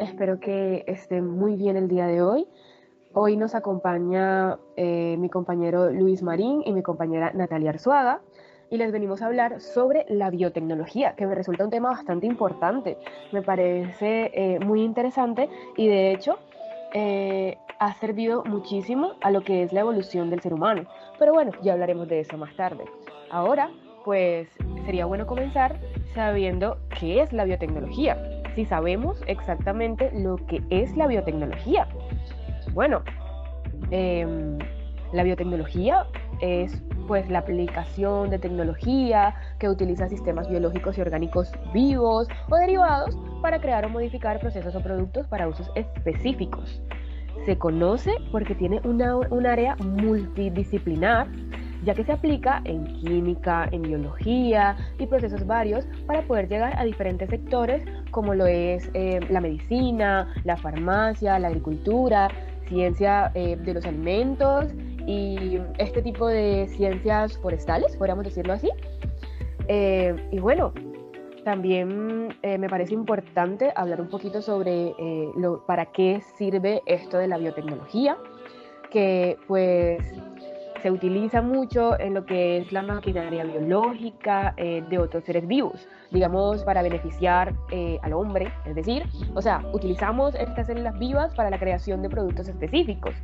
Espero que estén muy bien el día de hoy. Hoy nos acompaña eh, mi compañero Luis Marín y mi compañera Natalia Arzuaga y les venimos a hablar sobre la biotecnología, que me resulta un tema bastante importante. Me parece eh, muy interesante y de hecho eh, ha servido muchísimo a lo que es la evolución del ser humano. Pero bueno, ya hablaremos de eso más tarde. Ahora, pues sería bueno comenzar sabiendo qué es la biotecnología, si sabemos exactamente lo que es la biotecnología. Bueno, em, la biotecnología es pues la aplicación de tecnología que utiliza sistemas biológicos y orgánicos vivos o derivados para crear o modificar procesos o productos para usos específicos. Se conoce porque tiene una, un área multidisciplinar ya que se aplica en química, en biología y procesos varios para poder llegar a diferentes sectores como lo es eh, la medicina, la farmacia, la agricultura, ciencia eh, de los alimentos y este tipo de ciencias forestales, podríamos decirlo así. Eh, y bueno, también me parece importante hablar un poquito sobre lo, para qué sirve esto de la biotecnología, que pues se utiliza mucho en lo que es la maquinaria biológica de otros seres vivos digamos, para beneficiar eh, al hombre, es decir, o sea, utilizamos estas células vivas para la creación de productos específicos.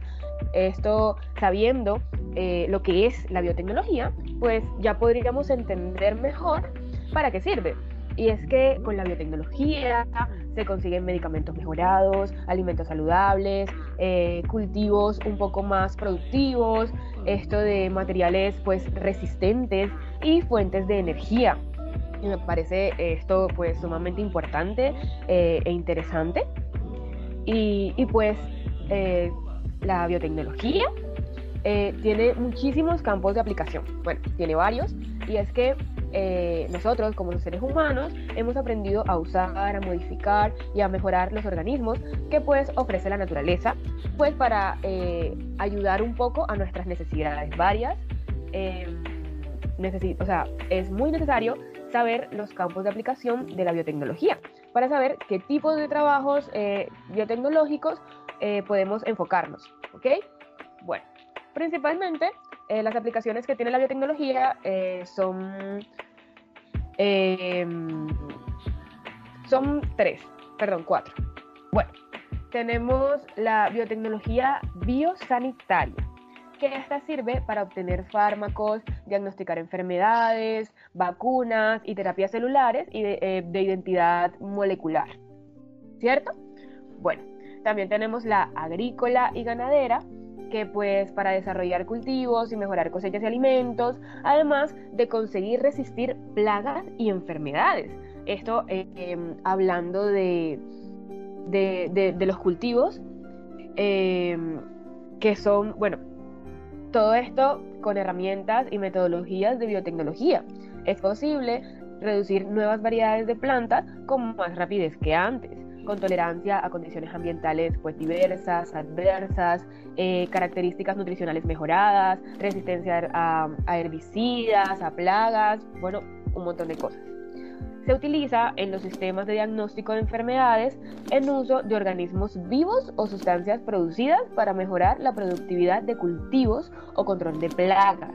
Esto sabiendo eh, lo que es la biotecnología, pues ya podríamos entender mejor para qué sirve. Y es que con la biotecnología se consiguen medicamentos mejorados, alimentos saludables, eh, cultivos un poco más productivos, esto de materiales pues resistentes y fuentes de energía y me parece esto pues sumamente importante eh, e interesante. Y, pues eh, la biotecnología eh, tiene muchísimos campos de aplicación. Bueno, tiene varios y es que nosotros como los seres humanos hemos aprendido a usar, a modificar y a mejorar los organismos que pues ofrece la naturaleza pues para ayudar un poco a nuestras necesidades varias. o sea, es muy necesario saber los campos de aplicación de la biotecnología, para saber qué tipo de trabajos eh, biotecnológicos eh, podemos enfocarnos. ¿Ok? Bueno, principalmente eh, las aplicaciones que tiene la biotecnología son, em, son tres, perdón, cuatro. Bueno, tenemos la biotecnología biosanitaria que esta sirve para obtener fármacos, diagnosticar enfermedades, vacunas y terapias celulares y de, eh, identidad molecular. ¿Cierto? Bueno, también tenemos la agrícola y ganadera, que pues para desarrollar cultivos y mejorar cosechas y alimentos, además de conseguir resistir plagas y enfermedades. Esto em, hablando de, de, los cultivos, em, que son, bueno, todo esto con herramientas y metodologías de biotecnología. Es posible reducir nuevas variedades de plantas con más rapidez que antes, con tolerancia a condiciones ambientales pues diversas, adversas, eh, características nutricionales mejoradas, resistencia a herbicidas, a plagas, bueno, un montón de cosas se utiliza en los sistemas de diagnóstico de enfermedades en uso de organismos vivos o sustancias producidas para mejorar la productividad de cultivos o control de plagas.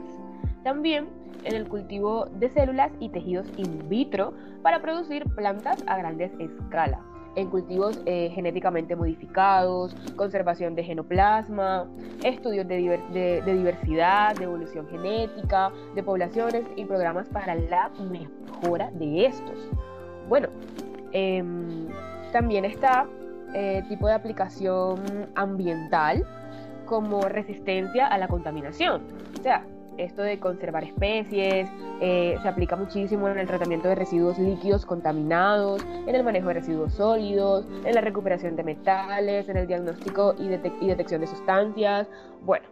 También en el cultivo de células y tejidos in vitro para producir plantas a grandes escalas en cultivos eh, genéticamente modificados, conservación de genoplasma, estudios de, diversidad, de evolución genética, de poblaciones y programas para la mejora de estos. Bueno, em, también está eh, tipo de aplicación ambiental como resistencia a la contaminación. O sea, esto de conservar especies, eh, se aplica muchísimo en el tratamiento de residuos líquidos contaminados, en el manejo de residuos sólidos, en la recuperación de metales, en el diagnóstico y, detección de sustancias. Bueno,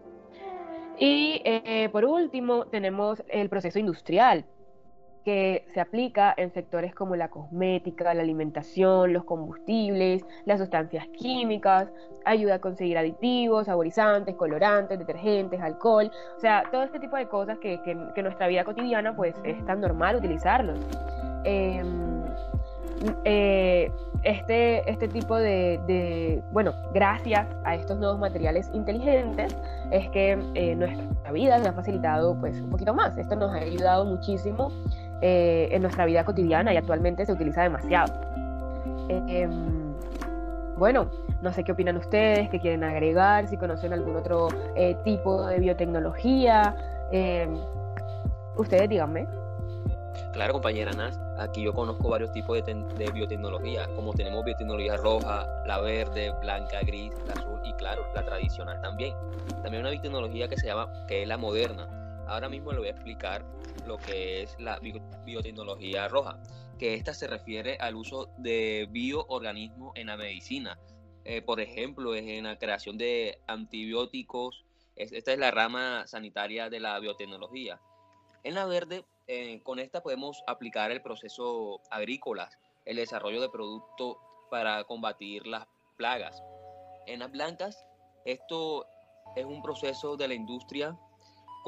y eh, por último tenemos el proceso industrial, que se aplica en sectores como la cosmética, la alimentación, los combustibles, las sustancias químicas, ayuda a conseguir aditivos, saborizantes, colorantes, detergentes, alcohol, o sea, todo este tipo de cosas que, en nuestra vida cotidiana pues es tan normal utilizarlos. Em, eh, este, este tipo de, bueno, gracias a estos nuevos materiales inteligentes, es que eh, nuestra vida nos ha facilitado pues un poquito más. Esto nos ha ayudado muchísimo eh, en nuestra vida cotidiana y actualmente se utiliza demasiado. Em, bueno, no sé qué opinan ustedes, qué quieren agregar, si conocen algún otro tipo de biotecnología. Em, ustedes díganme. Claro, compañera Nas, aquí yo conozco varios tipos de, biotecnología, como tenemos biotecnología roja, la verde, blanca, gris, azul y claro, la tradicional también. También una biotecnología que se llama, que es la moderna. Ahora mismo le voy a explicar lo que es la biotecnología roja, que esta se refiere al uso de bioorganismos en la medicina. Eh, por ejemplo, es en la creación de antibióticos. esta es la rama sanitaria de la biotecnología. En la verde eh, con esta podemos aplicar el proceso agrícola, el desarrollo de productos para combatir las plagas. En las blancas, esto es un proceso de la industria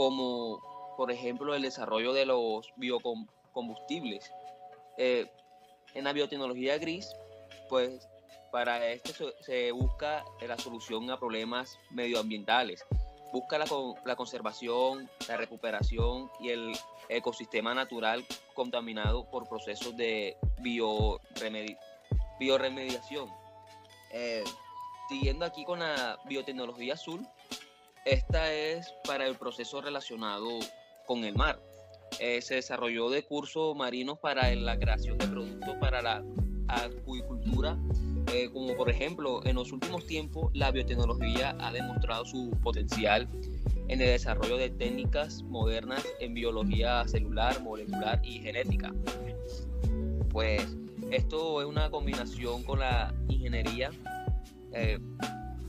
como, por ejemplo, el desarrollo de los biocombustibles. Eh, en la biotecnología gris, pues para esto se busca la solución a problemas medioambientales busca la, conservación, la recuperación y el ecosistema natural contaminado por procesos de bioremediación. Eh, siguiendo aquí con la biotecnología azul, esta es para el proceso relacionado con el mar. Eh, se desarrolló de cursos marinos para la creación de productos para la acuicultura eh, como por ejemplo, en los últimos tiempos la biotecnología ha demostrado su potencial en el desarrollo de técnicas modernas en biología celular, molecular y genética. Pues esto es una combinación con la ingeniería. Eh,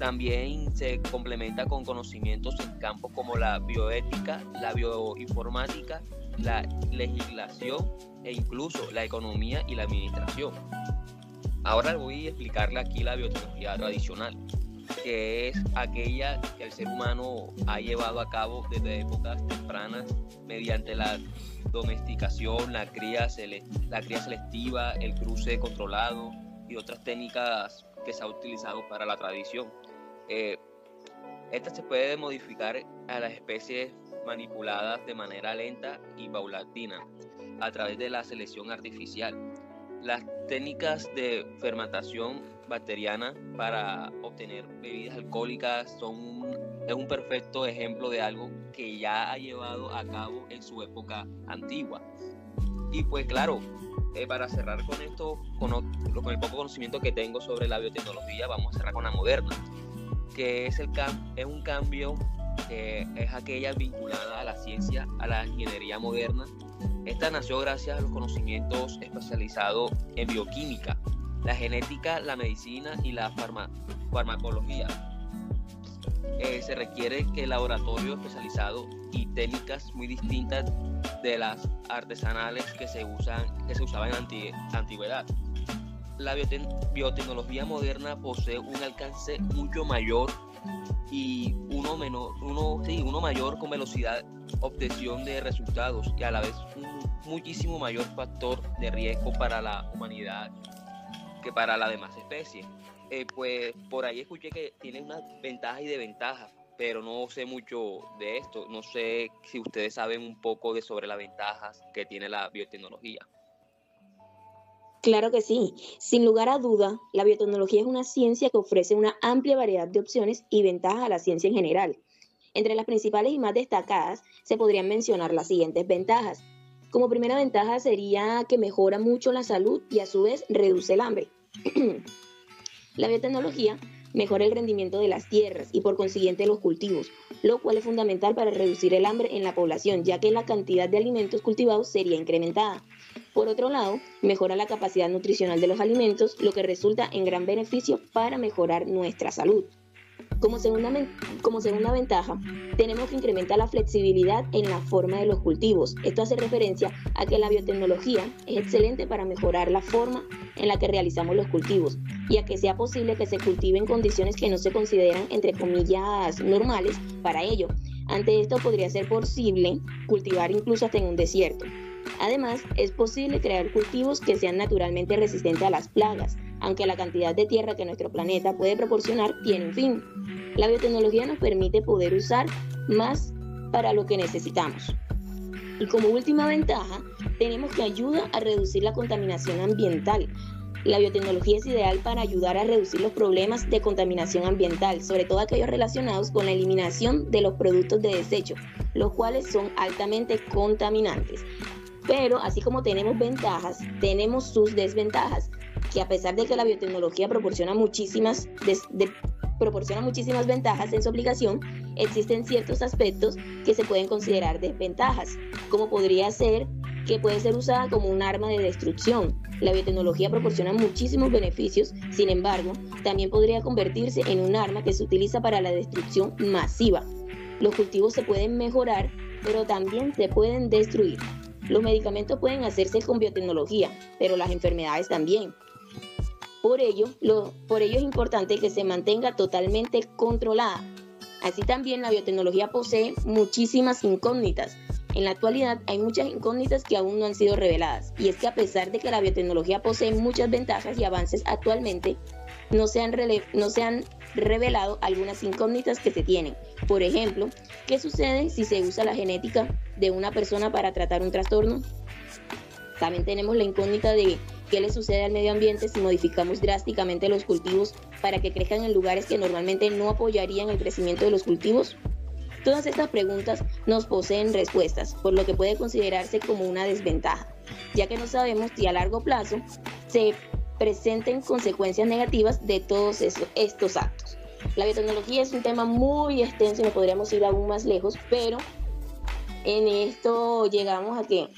también se complementa con conocimientos en campos como la bioética, la bioinformática, la legislación e incluso la economía y la administración. Ahora voy a explicarle aquí la biotecnología tradicional, que es aquella que el ser humano ha llevado a cabo desde épocas tempranas mediante la domesticación, la cría, la cría selectiva, el cruce controlado y otras técnicas que se ha utilizado para la tradición. Eh, esta se puede modificar a las especies manipuladas de manera lenta y paulatina a través de la selección artificial las técnicas de fermentación bacteriana para obtener bebidas alcohólicas son es un perfecto ejemplo de algo que ya ha llevado a cabo en su época antigua. Y pues claro, eh, para cerrar con esto, con, con, el poco conocimiento que tengo sobre la biotecnología, vamos a cerrar con la moderna, que es, el es un cambio que es aquella vinculada a la ciencia, a la ingeniería moderna, esta nació gracias a los conocimientos especializados en bioquímica, la genética, la medicina y la farmacología. Eh, se requiere que el laboratorio especializado y técnicas muy distintas de las artesanales que se, usan, que se usaban en antigüedad. La biotecnología moderna posee un alcance mucho mayor y uno, menor, uno, sí, uno mayor con velocidad obtención de resultados y a la vez un muchísimo mayor factor de riesgo para la humanidad que para las demás especies. Eh, pues por ahí escuché que tiene unas ventajas y desventajas, pero no sé mucho de esto. No sé si ustedes saben un poco de sobre las ventajas que tiene la biotecnología. Claro que sí. Sin lugar a duda, la biotecnología es una ciencia que ofrece una amplia variedad de opciones y ventajas a la ciencia en general. Entre las principales y más destacadas se podrían mencionar las siguientes ventajas. Como primera ventaja sería que mejora mucho la salud y a su vez reduce el hambre. la biotecnología mejora el rendimiento de las tierras y por consiguiente los cultivos, lo cual es fundamental para reducir el hambre en la población, ya que la cantidad de alimentos cultivados sería incrementada. Por otro lado, mejora la capacidad nutricional de los alimentos, lo que resulta en gran beneficio para mejorar nuestra salud. Como segunda, como segunda ventaja, tenemos que incrementar la flexibilidad en la forma de los cultivos. Esto hace referencia a que la biotecnología es excelente para mejorar la forma en la que realizamos los cultivos y a que sea posible que se cultiven condiciones que no se consideran, entre comillas, normales para ello. Ante esto podría ser posible cultivar incluso hasta en un desierto. Además, es posible crear cultivos que sean naturalmente resistentes a las plagas, aunque la cantidad de tierra que nuestro planeta puede proporcionar tiene un fin. La biotecnología nos permite poder usar más para lo que necesitamos. Y como última ventaja, tenemos que ayuda a reducir la contaminación ambiental. La biotecnología es ideal para ayudar a reducir los problemas de contaminación ambiental, sobre todo aquellos relacionados con la eliminación de los productos de desecho, los cuales son altamente contaminantes. Pero así como tenemos ventajas, tenemos sus desventajas, que a pesar de que la biotecnología proporciona muchísimas, proporciona muchísimas ventajas en su aplicación, existen ciertos aspectos que se pueden considerar desventajas, como podría ser que puede ser usada como un arma de destrucción. La biotecnología proporciona muchísimos beneficios, sin embargo, también podría convertirse en un arma que se utiliza para la destrucción masiva. Los cultivos se pueden mejorar, pero también se pueden destruir. Los medicamentos pueden hacerse con biotecnología, pero las enfermedades también. Por ello, por ello es importante que se mantenga totalmente controlada. Así también la biotecnología posee muchísimas incógnitas. En la actualidad hay muchas incógnitas que aún no han sido reveladas. Y es que a pesar de que la biotecnología posee muchas ventajas y avances actualmente, no se han, no se han revelado algunas incógnitas que se tienen. Por ejemplo, ¿qué sucede si se usa la genética de una persona para tratar un trastorno? También tenemos la incógnita de qué le sucede al medio ambiente si modificamos drásticamente los cultivos para que crezcan en lugares que normalmente no apoyarían el crecimiento de los cultivos. Todas estas preguntas nos poseen respuestas, por lo que puede considerarse como una desventaja, ya que no sabemos si a largo plazo se presenten consecuencias negativas de todos estos actos. La biotecnología es un tema muy extenso y no podríamos ir aún más lejos, pero en esto llegamos a que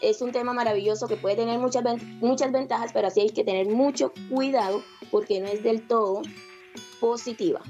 es un tema maravilloso que puede tener muchas, muchas ventajas, pero así hay que tener mucho cuidado porque no es del todo positiva.